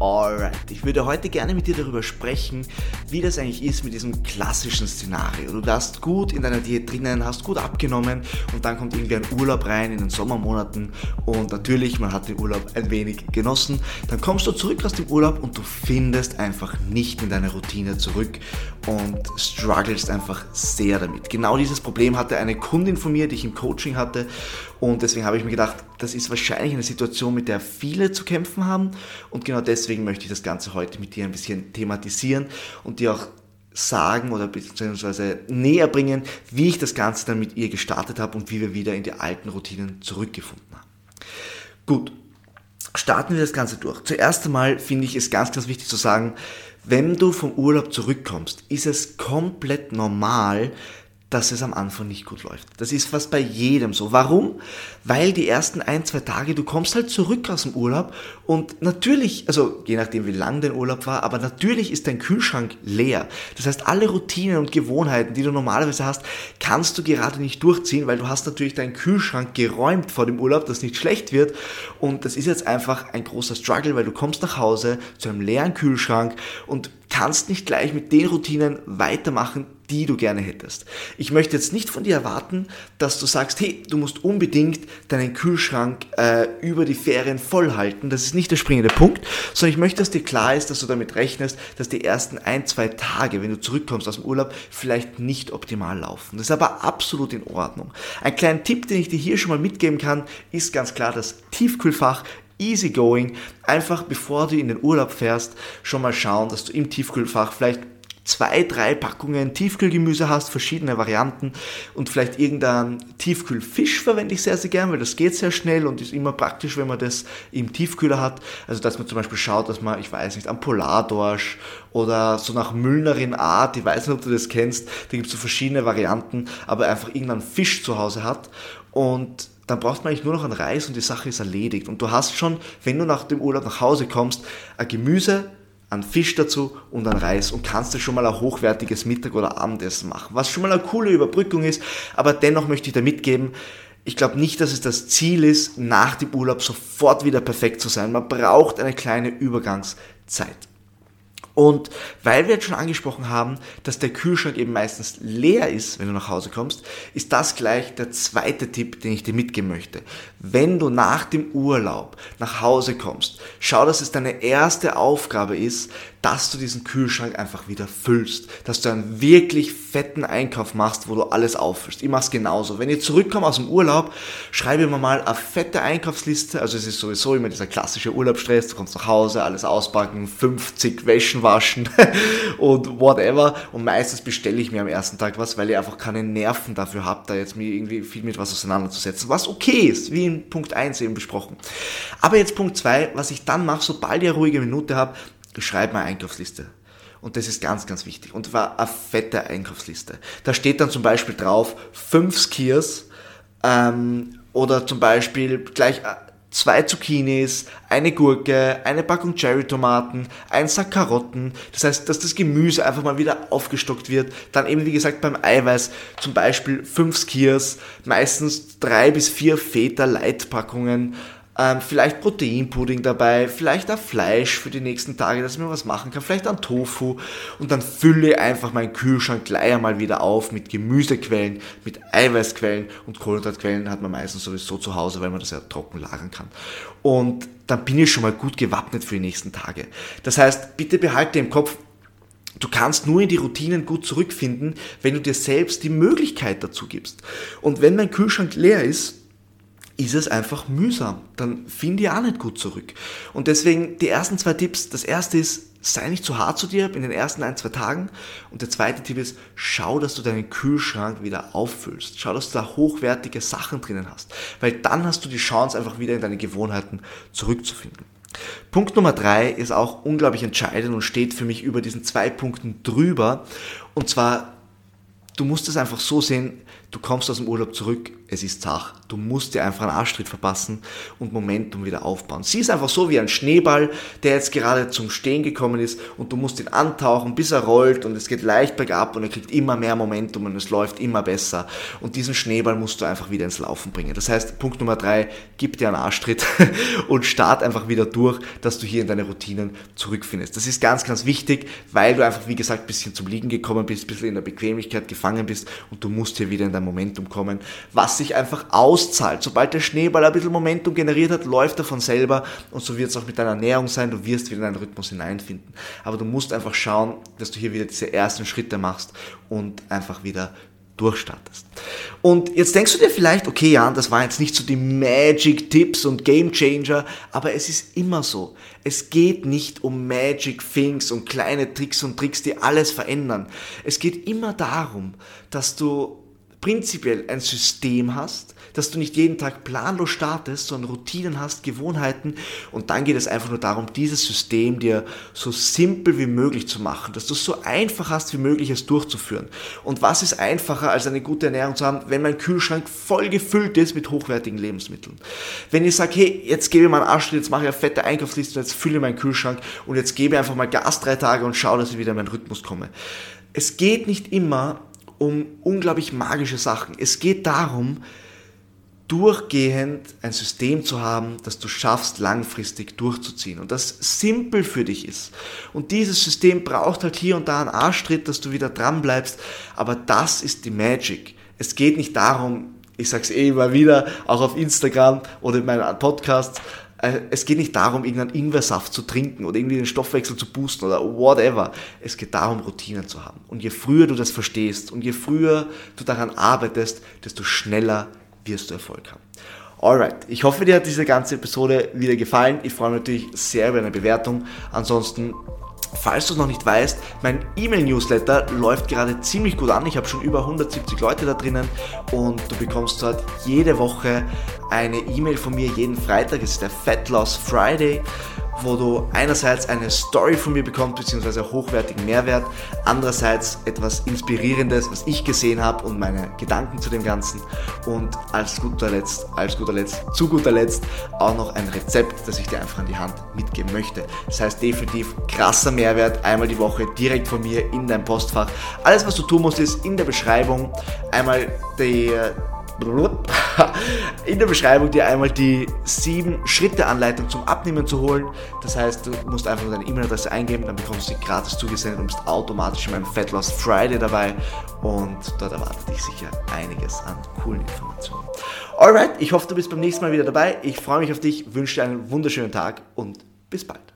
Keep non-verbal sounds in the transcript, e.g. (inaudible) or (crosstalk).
Alright, ich würde heute gerne mit dir darüber sprechen, wie das eigentlich ist mit diesem klassischen Szenario. Du warst gut in deiner Diät drinnen, hast gut abgenommen und dann kommt irgendwie ein Urlaub rein in den Sommermonaten und natürlich, man hat den Urlaub ein wenig genossen. Dann kommst du zurück aus dem Urlaub und du findest einfach nicht in deine Routine zurück und strugglest einfach sehr damit. Genau dieses Problem hatte eine Kundin von mir, die ich im Coaching hatte und deswegen habe ich mir gedacht, das ist wahrscheinlich eine Situation, mit der viele zu kämpfen haben und genau deswegen möchte ich das Ganze heute mit dir ein bisschen thematisieren und dir auch sagen oder beziehungsweise näher bringen, wie ich das Ganze dann mit ihr gestartet habe und wie wir wieder in die alten Routinen zurückgefunden haben. Gut, starten wir das Ganze durch. Zuerst einmal finde ich es ganz, ganz wichtig zu sagen, wenn du vom Urlaub zurückkommst, ist es komplett normal, dass es am Anfang nicht gut läuft. Das ist fast bei jedem so. Warum? Weil die ersten ein, zwei Tage, du kommst halt zurück aus dem Urlaub und natürlich, also je nachdem wie lang dein Urlaub war, aber natürlich ist dein Kühlschrank leer. Das heißt, alle Routinen und Gewohnheiten, die du normalerweise hast, kannst du gerade nicht durchziehen, weil du hast natürlich deinen Kühlschrank geräumt vor dem Urlaub, dass nicht schlecht wird und das ist jetzt einfach ein großer Struggle, weil du kommst nach Hause zu einem leeren Kühlschrank und kannst nicht gleich mit den Routinen weitermachen, die du gerne hättest. Ich möchte jetzt nicht von dir erwarten, dass du sagst, hey, du musst unbedingt deinen Kühlschrank äh, über die Ferien voll halten. Das ist nicht der springende Punkt, sondern ich möchte, dass dir klar ist, dass du damit rechnest, dass die ersten ein, zwei Tage, wenn du zurückkommst aus dem Urlaub, vielleicht nicht optimal laufen. Das ist aber absolut in Ordnung. Ein kleiner Tipp, den ich dir hier schon mal mitgeben kann, ist ganz klar das Tiefkühlfach easygoing. Einfach bevor du in den Urlaub fährst, schon mal schauen, dass du im Tiefkühlfach vielleicht zwei, drei Packungen Tiefkühlgemüse hast, verschiedene Varianten und vielleicht irgendeinen Tiefkühlfisch verwende ich sehr, sehr gern, weil das geht sehr schnell und ist immer praktisch, wenn man das im Tiefkühler hat. Also, dass man zum Beispiel schaut, dass man, ich weiß nicht, am Polardorsch oder so nach Müllnerin Art, ich weiß nicht, ob du das kennst, da gibt es so verschiedene Varianten, aber einfach irgendeinen Fisch zu Hause hat und dann braucht man eigentlich nur noch einen Reis und die Sache ist erledigt. Und du hast schon, wenn du nach dem Urlaub nach Hause kommst, ein Gemüse, an Fisch dazu und an Reis und kannst du schon mal ein hochwertiges Mittag- oder Abendessen machen. Was schon mal eine coole Überbrückung ist, aber dennoch möchte ich da mitgeben, ich glaube nicht, dass es das Ziel ist, nach dem Urlaub sofort wieder perfekt zu sein. Man braucht eine kleine Übergangszeit. Und weil wir jetzt schon angesprochen haben, dass der Kühlschrank eben meistens leer ist, wenn du nach Hause kommst, ist das gleich der zweite Tipp, den ich dir mitgeben möchte. Wenn du nach dem Urlaub nach Hause kommst, schau, dass es deine erste Aufgabe ist, dass du diesen Kühlschrank einfach wieder füllst, dass du einen wirklich fetten Einkauf machst, wo du alles auffüllst. Ich mache es genauso. Wenn ich zurückkomme aus dem Urlaub, schreibe mir mal eine fette Einkaufsliste. Also es ist sowieso immer dieser klassische Urlaubsstress. Du kommst nach Hause, alles auspacken, 50 Wäschen waschen (laughs) und whatever. Und meistens bestelle ich mir am ersten Tag was, weil ich einfach keine Nerven dafür habe, da jetzt mir irgendwie viel mit was auseinanderzusetzen. Was okay ist, wie in Punkt 1 eben besprochen. Aber jetzt Punkt 2, was ich dann mache, sobald ich eine ruhige Minute habe, schreib mal Einkaufsliste. Und das ist ganz, ganz wichtig. Und zwar eine fette Einkaufsliste. Da steht dann zum Beispiel drauf, fünf Skiers ähm, oder zum Beispiel gleich äh, zwei Zucchinis, eine Gurke, eine Packung Cherry-Tomaten, ein Sack Karotten. Das heißt, dass das Gemüse einfach mal wieder aufgestockt wird. Dann eben, wie gesagt, beim Eiweiß zum Beispiel fünf Skiers, meistens drei bis vier Feta-Leitpackungen ähm, vielleicht Proteinpudding dabei, vielleicht auch Fleisch für die nächsten Tage, dass ich mir was machen kann, vielleicht ein Tofu und dann fülle einfach meinen Kühlschrank gleich einmal wieder auf mit Gemüsequellen, mit Eiweißquellen und Kohlenhydratquellen hat man meistens sowieso zu Hause, weil man das ja trocken lagern kann. Und dann bin ich schon mal gut gewappnet für die nächsten Tage. Das heißt, bitte behalte im Kopf, Du kannst nur in die Routinen gut zurückfinden, wenn du dir selbst die Möglichkeit dazu gibst. Und wenn mein Kühlschrank leer ist, ist es einfach mühsam. Dann finde ich auch nicht gut zurück. Und deswegen die ersten zwei Tipps. Das erste ist, sei nicht zu hart zu dir in den ersten ein, zwei Tagen. Und der zweite Tipp ist, schau, dass du deinen Kühlschrank wieder auffüllst. Schau, dass du da hochwertige Sachen drinnen hast. Weil dann hast du die Chance, einfach wieder in deine Gewohnheiten zurückzufinden. Punkt Nummer drei ist auch unglaublich entscheidend und steht für mich über diesen zwei Punkten drüber. Und zwar, du musst es einfach so sehen, Du kommst aus dem Urlaub zurück, es ist zach. Du musst dir einfach einen Arschtritt verpassen und Momentum wieder aufbauen. Sie ist einfach so wie ein Schneeball, der jetzt gerade zum Stehen gekommen ist und du musst ihn antauchen, bis er rollt und es geht leicht bergab und er kriegt immer mehr Momentum und es läuft immer besser. Und diesen Schneeball musst du einfach wieder ins Laufen bringen. Das heißt, Punkt Nummer drei, gib dir einen Arschtritt (laughs) und start einfach wieder durch, dass du hier in deine Routinen zurückfindest. Das ist ganz, ganz wichtig, weil du einfach, wie gesagt, ein bisschen zum Liegen gekommen bist, ein bisschen in der Bequemlichkeit gefangen bist und du musst hier wieder in dein Momentum kommen, was sich einfach auszahlt. Sobald der Schneeball ein bisschen Momentum generiert hat, läuft er von selber und so wird es auch mit deiner Ernährung sein, du wirst wieder in einen Rhythmus hineinfinden. Aber du musst einfach schauen, dass du hier wieder diese ersten Schritte machst und einfach wieder durchstartest. Und jetzt denkst du dir vielleicht, okay, Jan, das waren jetzt nicht so die Magic Tipps und Game Changer, aber es ist immer so. Es geht nicht um Magic Things und kleine Tricks und Tricks, die alles verändern. Es geht immer darum, dass du prinzipiell ein System hast, dass du nicht jeden Tag planlos startest, sondern Routinen hast, Gewohnheiten und dann geht es einfach nur darum, dieses System dir so simpel wie möglich zu machen, dass du es so einfach hast wie möglich es durchzuführen. Und was ist einfacher als eine gute Ernährung zu haben, wenn mein Kühlschrank voll gefüllt ist mit hochwertigen Lebensmitteln? Wenn ich sage, hey, jetzt gebe ich mal einen Arsch, jetzt mache ich eine fette Einkaufsliste, jetzt fülle ich meinen Kühlschrank und jetzt gebe ich einfach mal Gas drei Tage und schaue, dass ich wieder in meinen Rhythmus komme. Es geht nicht immer um unglaublich magische Sachen. Es geht darum, durchgehend ein System zu haben, das du schaffst, langfristig durchzuziehen und das simpel für dich ist. Und dieses System braucht halt hier und da einen Arschtritt, dass du wieder dran bleibst, aber das ist die Magic. Es geht nicht darum, ich sag's eh immer wieder, auch auf Instagram oder in meinen Podcasts, es geht nicht darum, irgendeinen Ingwersaft zu trinken oder irgendwie den Stoffwechsel zu boosten oder whatever. Es geht darum, Routinen zu haben. Und je früher du das verstehst und je früher du daran arbeitest, desto schneller wirst du Erfolg haben. Alright, ich hoffe, dir hat diese ganze Episode wieder gefallen. Ich freue mich natürlich sehr über eine Bewertung. Ansonsten Falls du es noch nicht weißt, mein E-Mail-Newsletter läuft gerade ziemlich gut an. Ich habe schon über 170 Leute da drinnen und du bekommst dort jede Woche eine E-Mail von mir jeden Freitag. Es ist der Fat Loss Friday wo du einerseits eine Story von mir bekommst, beziehungsweise hochwertigen Mehrwert, andererseits etwas Inspirierendes, was ich gesehen habe und meine Gedanken zu dem Ganzen und als guter Letzt, als guter Letzt, zu guter Letzt auch noch ein Rezept, das ich dir einfach an die Hand mitgeben möchte. Das heißt definitiv krasser Mehrwert, einmal die Woche direkt von mir in dein Postfach. Alles, was du tun musst, ist in der Beschreibung einmal die in der Beschreibung dir einmal die 7-Schritte-Anleitung zum Abnehmen zu holen. Das heißt, du musst einfach nur deine E-Mail-Adresse eingeben, dann bekommst du sie gratis zugesendet und bist automatisch in meinem Fat Loss Friday dabei und dort erwartet dich sicher einiges an coolen Informationen. Alright, ich hoffe, du bist beim nächsten Mal wieder dabei. Ich freue mich auf dich, wünsche dir einen wunderschönen Tag und bis bald.